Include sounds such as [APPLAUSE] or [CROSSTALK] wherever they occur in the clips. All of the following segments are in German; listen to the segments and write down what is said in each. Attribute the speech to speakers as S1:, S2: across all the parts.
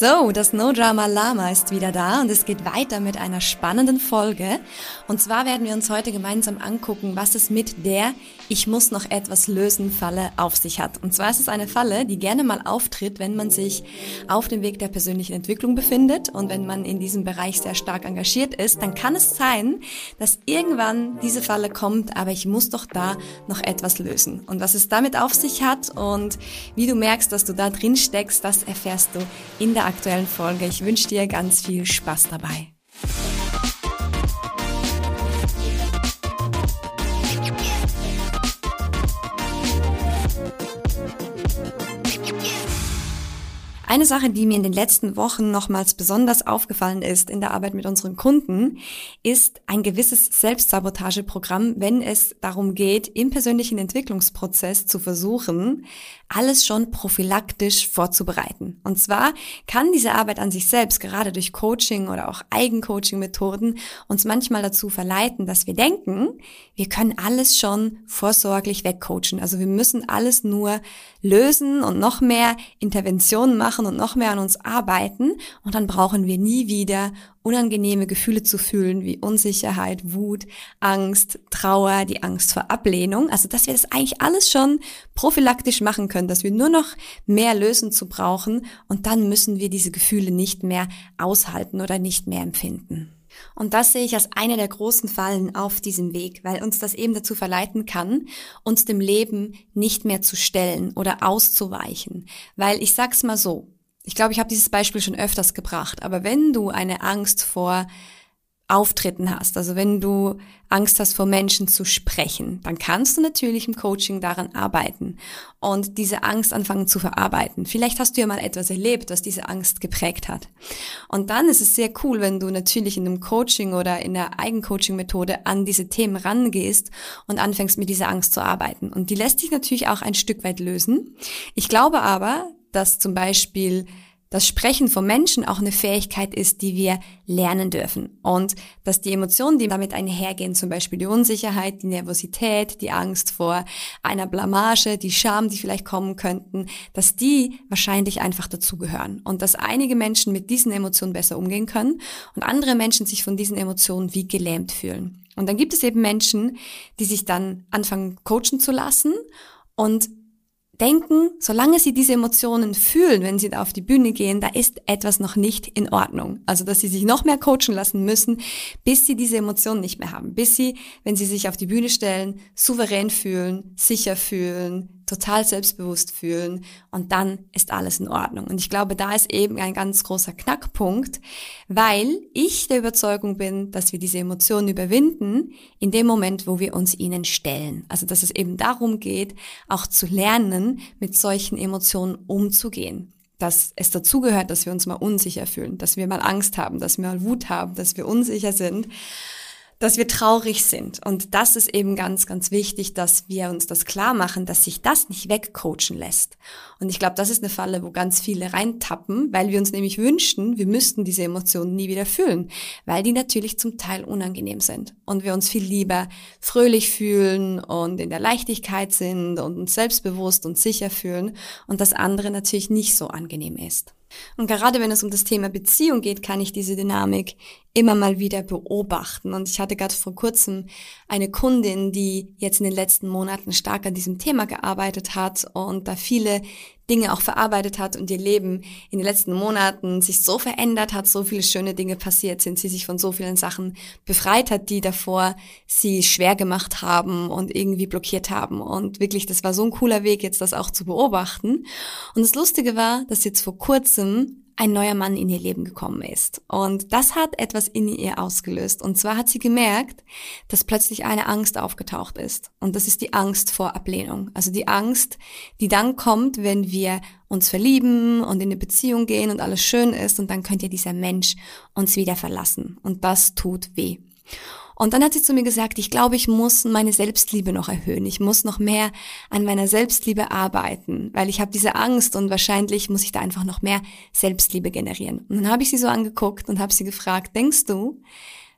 S1: So, das No Drama Lama ist wieder da und es geht weiter mit einer spannenden Folge. Und zwar werden wir uns heute gemeinsam angucken, was es mit der Ich muss noch etwas lösen Falle auf sich hat. Und zwar ist es eine Falle, die gerne mal auftritt, wenn man sich auf dem Weg der persönlichen Entwicklung befindet und wenn man in diesem Bereich sehr stark engagiert ist, dann kann es sein, dass irgendwann diese Falle kommt, aber ich muss doch da noch etwas lösen. Und was es damit auf sich hat und wie du merkst, dass du da drin steckst, das erfährst du in der aktuellen Folge. Ich wünsche dir ganz viel Spaß dabei. Eine Sache, die mir in den letzten Wochen nochmals besonders aufgefallen ist in der Arbeit mit unseren Kunden, ist ein gewisses Selbstsabotageprogramm, wenn es darum geht, im persönlichen Entwicklungsprozess zu versuchen, alles schon prophylaktisch vorzubereiten. Und zwar kann diese Arbeit an sich selbst, gerade durch Coaching oder auch Eigencoaching-Methoden, uns manchmal dazu verleiten, dass wir denken, wir können alles schon vorsorglich wegcoachen. Also wir müssen alles nur lösen und noch mehr Interventionen machen und noch mehr an uns arbeiten und dann brauchen wir nie wieder unangenehme Gefühle zu fühlen wie Unsicherheit, Wut, Angst, Trauer, die Angst vor Ablehnung. Also dass wir das eigentlich alles schon prophylaktisch machen können, dass wir nur noch mehr lösen zu brauchen und dann müssen wir diese Gefühle nicht mehr aushalten oder nicht mehr empfinden. Und das sehe ich als eine der großen Fallen auf diesem Weg, weil uns das eben dazu verleiten kann, uns dem Leben nicht mehr zu stellen oder auszuweichen. Weil ich sag's mal so, ich glaube, ich habe dieses Beispiel schon öfters gebracht, aber wenn du eine Angst vor Auftritten hast, also wenn du Angst hast vor Menschen zu sprechen, dann kannst du natürlich im Coaching daran arbeiten und diese Angst anfangen zu verarbeiten. Vielleicht hast du ja mal etwas erlebt, was diese Angst geprägt hat. Und dann ist es sehr cool, wenn du natürlich in einem Coaching oder in der Eigencoaching-Methode an diese Themen rangehst und anfängst mit dieser Angst zu arbeiten. Und die lässt sich natürlich auch ein Stück weit lösen. Ich glaube aber, dass zum Beispiel das Sprechen von Menschen auch eine Fähigkeit ist, die wir lernen dürfen. Und dass die Emotionen, die damit einhergehen, zum Beispiel die Unsicherheit, die Nervosität, die Angst vor einer Blamage, die Scham, die vielleicht kommen könnten, dass die wahrscheinlich einfach dazugehören. Und dass einige Menschen mit diesen Emotionen besser umgehen können und andere Menschen sich von diesen Emotionen wie gelähmt fühlen. Und dann gibt es eben Menschen, die sich dann anfangen, coachen zu lassen und denken, solange sie diese Emotionen fühlen, wenn sie da auf die Bühne gehen, da ist etwas noch nicht in Ordnung. Also, dass sie sich noch mehr coachen lassen müssen, bis sie diese Emotionen nicht mehr haben. Bis sie, wenn sie sich auf die Bühne stellen, souverän fühlen, sicher fühlen, total selbstbewusst fühlen und dann ist alles in Ordnung. Und ich glaube, da ist eben ein ganz großer Knackpunkt, weil ich der Überzeugung bin, dass wir diese Emotionen überwinden in dem Moment, wo wir uns ihnen stellen. Also, dass es eben darum geht, auch zu lernen, mit solchen Emotionen umzugehen dass es dazugehört, dass wir uns mal unsicher fühlen, dass wir mal Angst haben, dass wir mal Wut haben, dass wir unsicher sind dass wir traurig sind. Und das ist eben ganz, ganz wichtig, dass wir uns das klar machen, dass sich das nicht wegcoachen lässt. Und ich glaube, das ist eine Falle, wo ganz viele reintappen, weil wir uns nämlich wünschen, wir müssten diese Emotionen nie wieder fühlen, weil die natürlich zum Teil unangenehm sind. Und wir uns viel lieber fröhlich fühlen und in der Leichtigkeit sind und uns selbstbewusst und sicher fühlen und das andere natürlich nicht so angenehm ist. Und gerade wenn es um das Thema Beziehung geht, kann ich diese Dynamik immer mal wieder beobachten. Und ich hatte gerade vor kurzem eine Kundin, die jetzt in den letzten Monaten stark an diesem Thema gearbeitet hat und da viele Dinge auch verarbeitet hat und ihr Leben in den letzten Monaten sich so verändert hat, so viele schöne Dinge passiert sind, sie sich von so vielen Sachen befreit hat, die davor sie schwer gemacht haben und irgendwie blockiert haben. Und wirklich, das war so ein cooler Weg, jetzt das auch zu beobachten. Und das Lustige war, dass jetzt vor kurzem ein neuer Mann in ihr Leben gekommen ist. Und das hat etwas in ihr ausgelöst. Und zwar hat sie gemerkt, dass plötzlich eine Angst aufgetaucht ist. Und das ist die Angst vor Ablehnung. Also die Angst, die dann kommt, wenn wir uns verlieben und in eine Beziehung gehen und alles schön ist und dann könnte dieser Mensch uns wieder verlassen. Und das tut weh. Und dann hat sie zu mir gesagt, ich glaube, ich muss meine Selbstliebe noch erhöhen. Ich muss noch mehr an meiner Selbstliebe arbeiten, weil ich habe diese Angst und wahrscheinlich muss ich da einfach noch mehr Selbstliebe generieren. Und dann habe ich sie so angeguckt und habe sie gefragt, denkst du,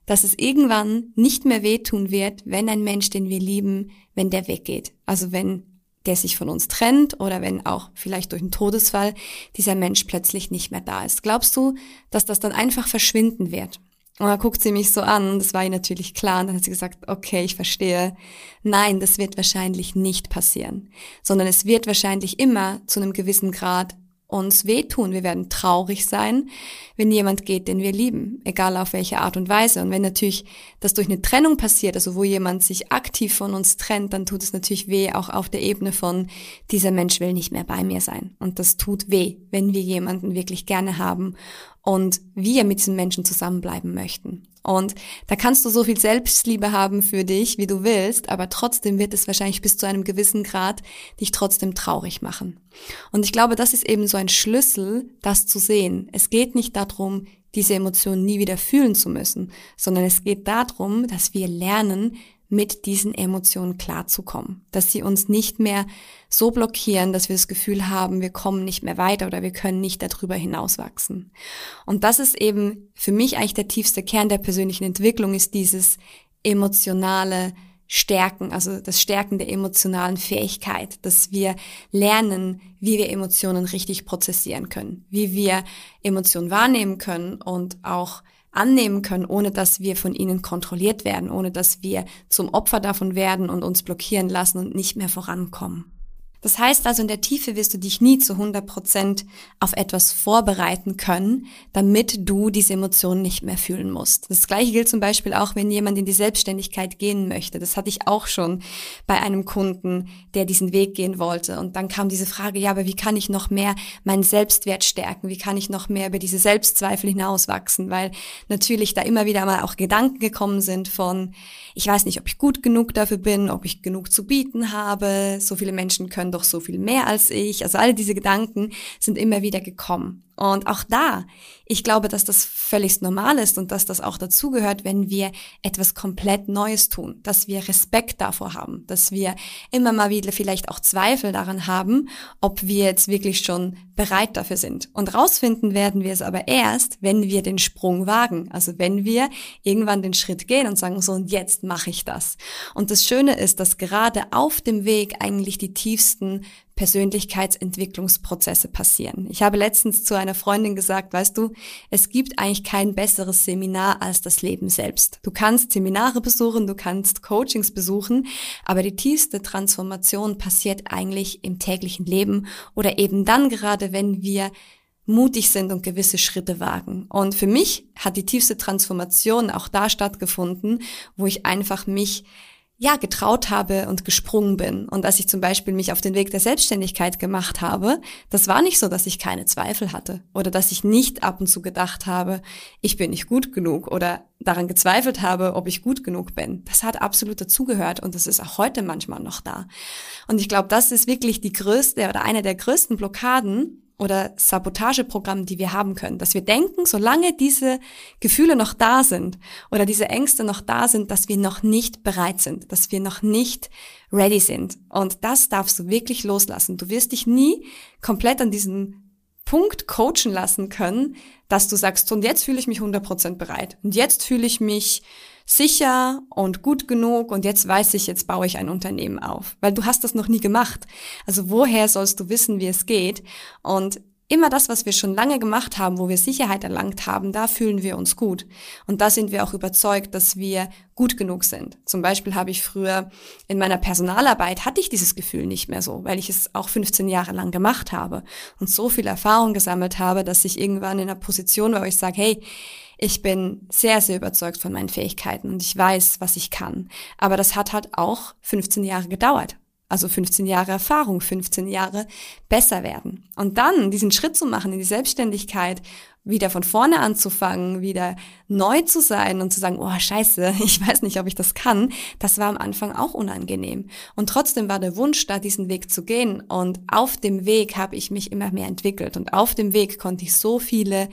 S1: dass es irgendwann nicht mehr wehtun wird, wenn ein Mensch, den wir lieben, wenn der weggeht? Also wenn der sich von uns trennt oder wenn auch vielleicht durch einen Todesfall dieser Mensch plötzlich nicht mehr da ist. Glaubst du, dass das dann einfach verschwinden wird? Und dann guckt sie mich so an, das war ihr natürlich klar, und dann hat sie gesagt, okay, ich verstehe. Nein, das wird wahrscheinlich nicht passieren, sondern es wird wahrscheinlich immer zu einem gewissen Grad uns wehtun. Wir werden traurig sein, wenn jemand geht, den wir lieben, egal auf welche Art und Weise. Und wenn natürlich das durch eine Trennung passiert, also wo jemand sich aktiv von uns trennt, dann tut es natürlich weh, auch auf der Ebene von, dieser Mensch will nicht mehr bei mir sein. Und das tut weh, wenn wir jemanden wirklich gerne haben und wir mit diesen Menschen zusammenbleiben möchten. Und da kannst du so viel Selbstliebe haben für dich, wie du willst, aber trotzdem wird es wahrscheinlich bis zu einem gewissen Grad dich trotzdem traurig machen. Und ich glaube, das ist eben so ein Schlüssel, das zu sehen. Es geht nicht darum, diese Emotionen nie wieder fühlen zu müssen, sondern es geht darum, dass wir lernen, mit diesen Emotionen klarzukommen, dass sie uns nicht mehr so blockieren, dass wir das Gefühl haben, wir kommen nicht mehr weiter oder wir können nicht darüber hinauswachsen. Und das ist eben für mich eigentlich der tiefste Kern der persönlichen Entwicklung, ist dieses emotionale Stärken, also das Stärken der emotionalen Fähigkeit, dass wir lernen, wie wir Emotionen richtig prozessieren können, wie wir Emotionen wahrnehmen können und auch annehmen können, ohne dass wir von ihnen kontrolliert werden, ohne dass wir zum Opfer davon werden und uns blockieren lassen und nicht mehr vorankommen. Das heißt also, in der Tiefe wirst du dich nie zu 100 Prozent auf etwas vorbereiten können, damit du diese Emotionen nicht mehr fühlen musst. Das gleiche gilt zum Beispiel auch, wenn jemand in die Selbstständigkeit gehen möchte. Das hatte ich auch schon bei einem Kunden, der diesen Weg gehen wollte. Und dann kam diese Frage, ja, aber wie kann ich noch mehr meinen Selbstwert stärken? Wie kann ich noch mehr über diese Selbstzweifel hinauswachsen? Weil natürlich da immer wieder mal auch Gedanken gekommen sind von, ich weiß nicht, ob ich gut genug dafür bin, ob ich genug zu bieten habe. So viele Menschen können doch so viel mehr als ich. Also alle diese Gedanken sind immer wieder gekommen. Und auch da, ich glaube, dass das völlig normal ist und dass das auch dazugehört, wenn wir etwas komplett Neues tun, dass wir Respekt davor haben, dass wir immer mal wieder vielleicht auch Zweifel daran haben, ob wir jetzt wirklich schon bereit dafür sind. Und rausfinden werden wir es aber erst, wenn wir den Sprung wagen, also wenn wir irgendwann den Schritt gehen und sagen, so und jetzt mache ich das. Und das Schöne ist, dass gerade auf dem Weg eigentlich die tiefsten Persönlichkeitsentwicklungsprozesse passieren. Ich habe letztens zu einer Freundin gesagt, weißt du, es gibt eigentlich kein besseres Seminar als das Leben selbst. Du kannst Seminare besuchen, du kannst Coachings besuchen, aber die tiefste Transformation passiert eigentlich im täglichen Leben oder eben dann gerade, wenn wir mutig sind und gewisse Schritte wagen. Und für mich hat die tiefste Transformation auch da stattgefunden, wo ich einfach mich ja, getraut habe und gesprungen bin. Und als ich zum Beispiel mich auf den Weg der Selbstständigkeit gemacht habe, das war nicht so, dass ich keine Zweifel hatte oder dass ich nicht ab und zu gedacht habe, ich bin nicht gut genug oder daran gezweifelt habe, ob ich gut genug bin. Das hat absolut dazugehört und das ist auch heute manchmal noch da. Und ich glaube, das ist wirklich die größte oder eine der größten Blockaden, oder Sabotageprogramm, die wir haben können. Dass wir denken, solange diese Gefühle noch da sind oder diese Ängste noch da sind, dass wir noch nicht bereit sind, dass wir noch nicht ready sind. Und das darfst du wirklich loslassen. Du wirst dich nie komplett an diesen Punkt coachen lassen können, dass du sagst, und jetzt fühle ich mich 100% bereit. Und jetzt fühle ich mich sicher und gut genug und jetzt weiß ich, jetzt baue ich ein Unternehmen auf, weil du hast das noch nie gemacht. Also woher sollst du wissen, wie es geht? Und immer das, was wir schon lange gemacht haben, wo wir Sicherheit erlangt haben, da fühlen wir uns gut. Und da sind wir auch überzeugt, dass wir gut genug sind. Zum Beispiel habe ich früher in meiner Personalarbeit hatte ich dieses Gefühl nicht mehr so, weil ich es auch 15 Jahre lang gemacht habe und so viel Erfahrung gesammelt habe, dass ich irgendwann in einer Position war, wo ich sage, hey, ich bin sehr, sehr überzeugt von meinen Fähigkeiten und ich weiß, was ich kann. Aber das hat halt auch 15 Jahre gedauert. Also 15 Jahre Erfahrung, 15 Jahre besser werden. Und dann diesen Schritt zu machen in die Selbstständigkeit, wieder von vorne anzufangen, wieder neu zu sein und zu sagen, oh scheiße, [LAUGHS] ich weiß nicht, ob ich das kann, das war am Anfang auch unangenehm. Und trotzdem war der Wunsch da, diesen Weg zu gehen. Und auf dem Weg habe ich mich immer mehr entwickelt. Und auf dem Weg konnte ich so viele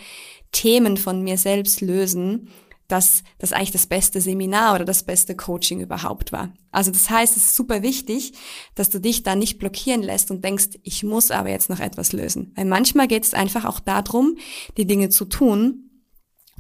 S1: Themen von mir selbst lösen, dass das eigentlich das beste Seminar oder das beste Coaching überhaupt war. Also das heißt, es ist super wichtig, dass du dich da nicht blockieren lässt und denkst, ich muss aber jetzt noch etwas lösen. Weil manchmal geht es einfach auch darum, die Dinge zu tun,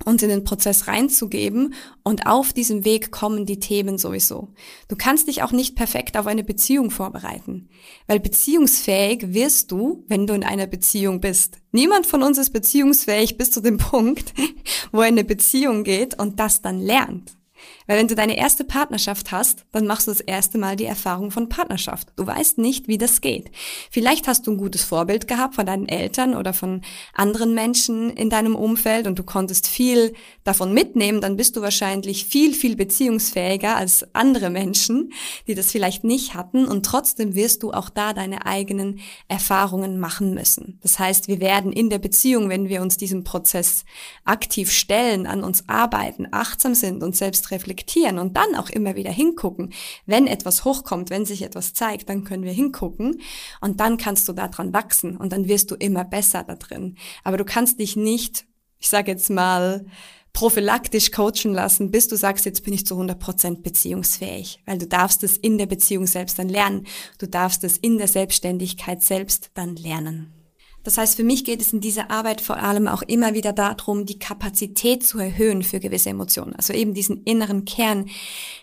S1: uns in den Prozess reinzugeben und auf diesem Weg kommen die Themen sowieso. Du kannst dich auch nicht perfekt auf eine Beziehung vorbereiten, weil beziehungsfähig wirst du, wenn du in einer Beziehung bist. Niemand von uns ist beziehungsfähig bis zu dem [LAUGHS] Punkt, wo er in eine Beziehung geht und das dann lernt. Weil wenn du deine erste Partnerschaft hast, dann machst du das erste Mal die Erfahrung von Partnerschaft. Du weißt nicht, wie das geht. Vielleicht hast du ein gutes Vorbild gehabt von deinen Eltern oder von anderen Menschen in deinem Umfeld und du konntest viel davon mitnehmen, dann bist du wahrscheinlich viel, viel beziehungsfähiger als andere Menschen, die das vielleicht nicht hatten und trotzdem wirst du auch da deine eigenen Erfahrungen machen müssen. Das heißt, wir werden in der Beziehung, wenn wir uns diesem Prozess aktiv stellen, an uns arbeiten, achtsam sind und selbst reflektieren und dann auch immer wieder hingucken. Wenn etwas hochkommt, wenn sich etwas zeigt, dann können wir hingucken und dann kannst du daran wachsen und dann wirst du immer besser da drin. Aber du kannst dich nicht, ich sage jetzt mal, prophylaktisch coachen lassen, bis du sagst, jetzt bin ich zu 100% beziehungsfähig, weil du darfst es in der Beziehung selbst dann lernen. Du darfst es in der Selbstständigkeit selbst dann lernen. Das heißt, für mich geht es in dieser Arbeit vor allem auch immer wieder darum, die Kapazität zu erhöhen für gewisse Emotionen. Also eben diesen inneren Kern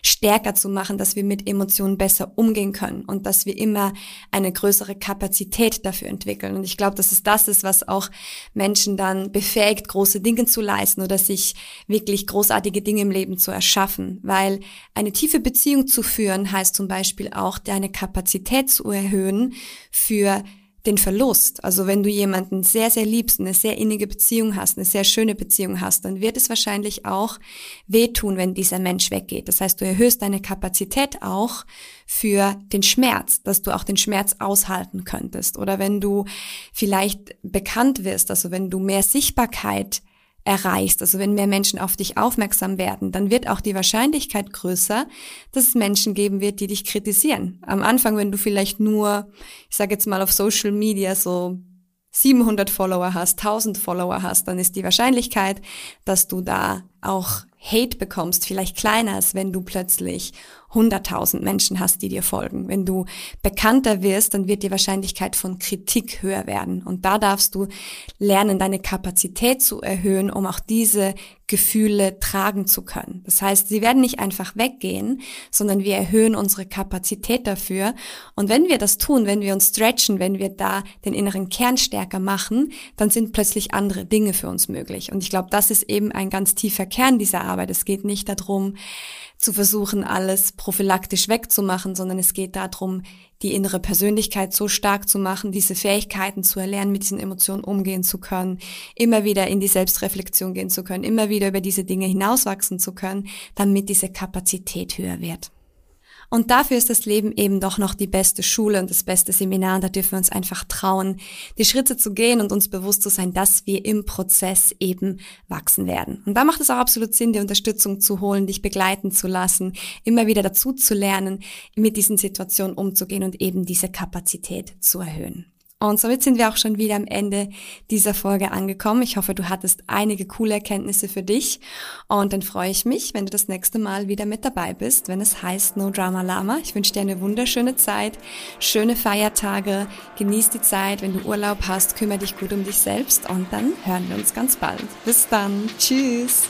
S1: stärker zu machen, dass wir mit Emotionen besser umgehen können und dass wir immer eine größere Kapazität dafür entwickeln. Und ich glaube, dass es das ist, was auch Menschen dann befähigt, große Dinge zu leisten oder sich wirklich großartige Dinge im Leben zu erschaffen. Weil eine tiefe Beziehung zu führen heißt zum Beispiel auch, deine Kapazität zu erhöhen für den Verlust. Also wenn du jemanden sehr, sehr liebst, eine sehr innige Beziehung hast, eine sehr schöne Beziehung hast, dann wird es wahrscheinlich auch wehtun, wenn dieser Mensch weggeht. Das heißt, du erhöhst deine Kapazität auch für den Schmerz, dass du auch den Schmerz aushalten könntest. Oder wenn du vielleicht bekannt wirst, also wenn du mehr Sichtbarkeit erreichst, also wenn mehr Menschen auf dich aufmerksam werden, dann wird auch die Wahrscheinlichkeit größer, dass es Menschen geben wird, die dich kritisieren. Am Anfang, wenn du vielleicht nur, ich sage jetzt mal auf Social Media so 700 Follower hast, 1000 Follower hast, dann ist die Wahrscheinlichkeit, dass du da auch Hate bekommst, vielleicht kleiner als wenn du plötzlich 100.000 Menschen hast, die dir folgen. Wenn du bekannter wirst, dann wird die Wahrscheinlichkeit von Kritik höher werden. Und da darfst du lernen, deine Kapazität zu erhöhen, um auch diese Gefühle tragen zu können. Das heißt, sie werden nicht einfach weggehen, sondern wir erhöhen unsere Kapazität dafür. Und wenn wir das tun, wenn wir uns stretchen, wenn wir da den inneren Kern stärker machen, dann sind plötzlich andere Dinge für uns möglich. Und ich glaube, das ist eben ein ganz tiefer Kern dieser Arbeit. Es geht nicht darum, zu versuchen, alles prophylaktisch wegzumachen, sondern es geht darum, die innere Persönlichkeit so stark zu machen, diese Fähigkeiten zu erlernen, mit diesen Emotionen umgehen zu können, immer wieder in die Selbstreflexion gehen zu können, immer wieder über diese Dinge hinauswachsen zu können, damit diese Kapazität höher wird. Und dafür ist das Leben eben doch noch die beste Schule und das beste Seminar. Und da dürfen wir uns einfach trauen, die Schritte zu gehen und uns bewusst zu sein, dass wir im Prozess eben wachsen werden. Und da macht es auch absolut Sinn, die Unterstützung zu holen, dich begleiten zu lassen, immer wieder dazu zu lernen, mit diesen Situationen umzugehen und eben diese Kapazität zu erhöhen. Und somit sind wir auch schon wieder am Ende dieser Folge angekommen. Ich hoffe, du hattest einige coole Erkenntnisse für dich. Und dann freue ich mich, wenn du das nächste Mal wieder mit dabei bist, wenn es heißt No Drama Lama. Ich wünsche dir eine wunderschöne Zeit, schöne Feiertage, genieß die Zeit. Wenn du Urlaub hast, kümmere dich gut um dich selbst und dann hören wir uns ganz bald. Bis dann. Tschüss.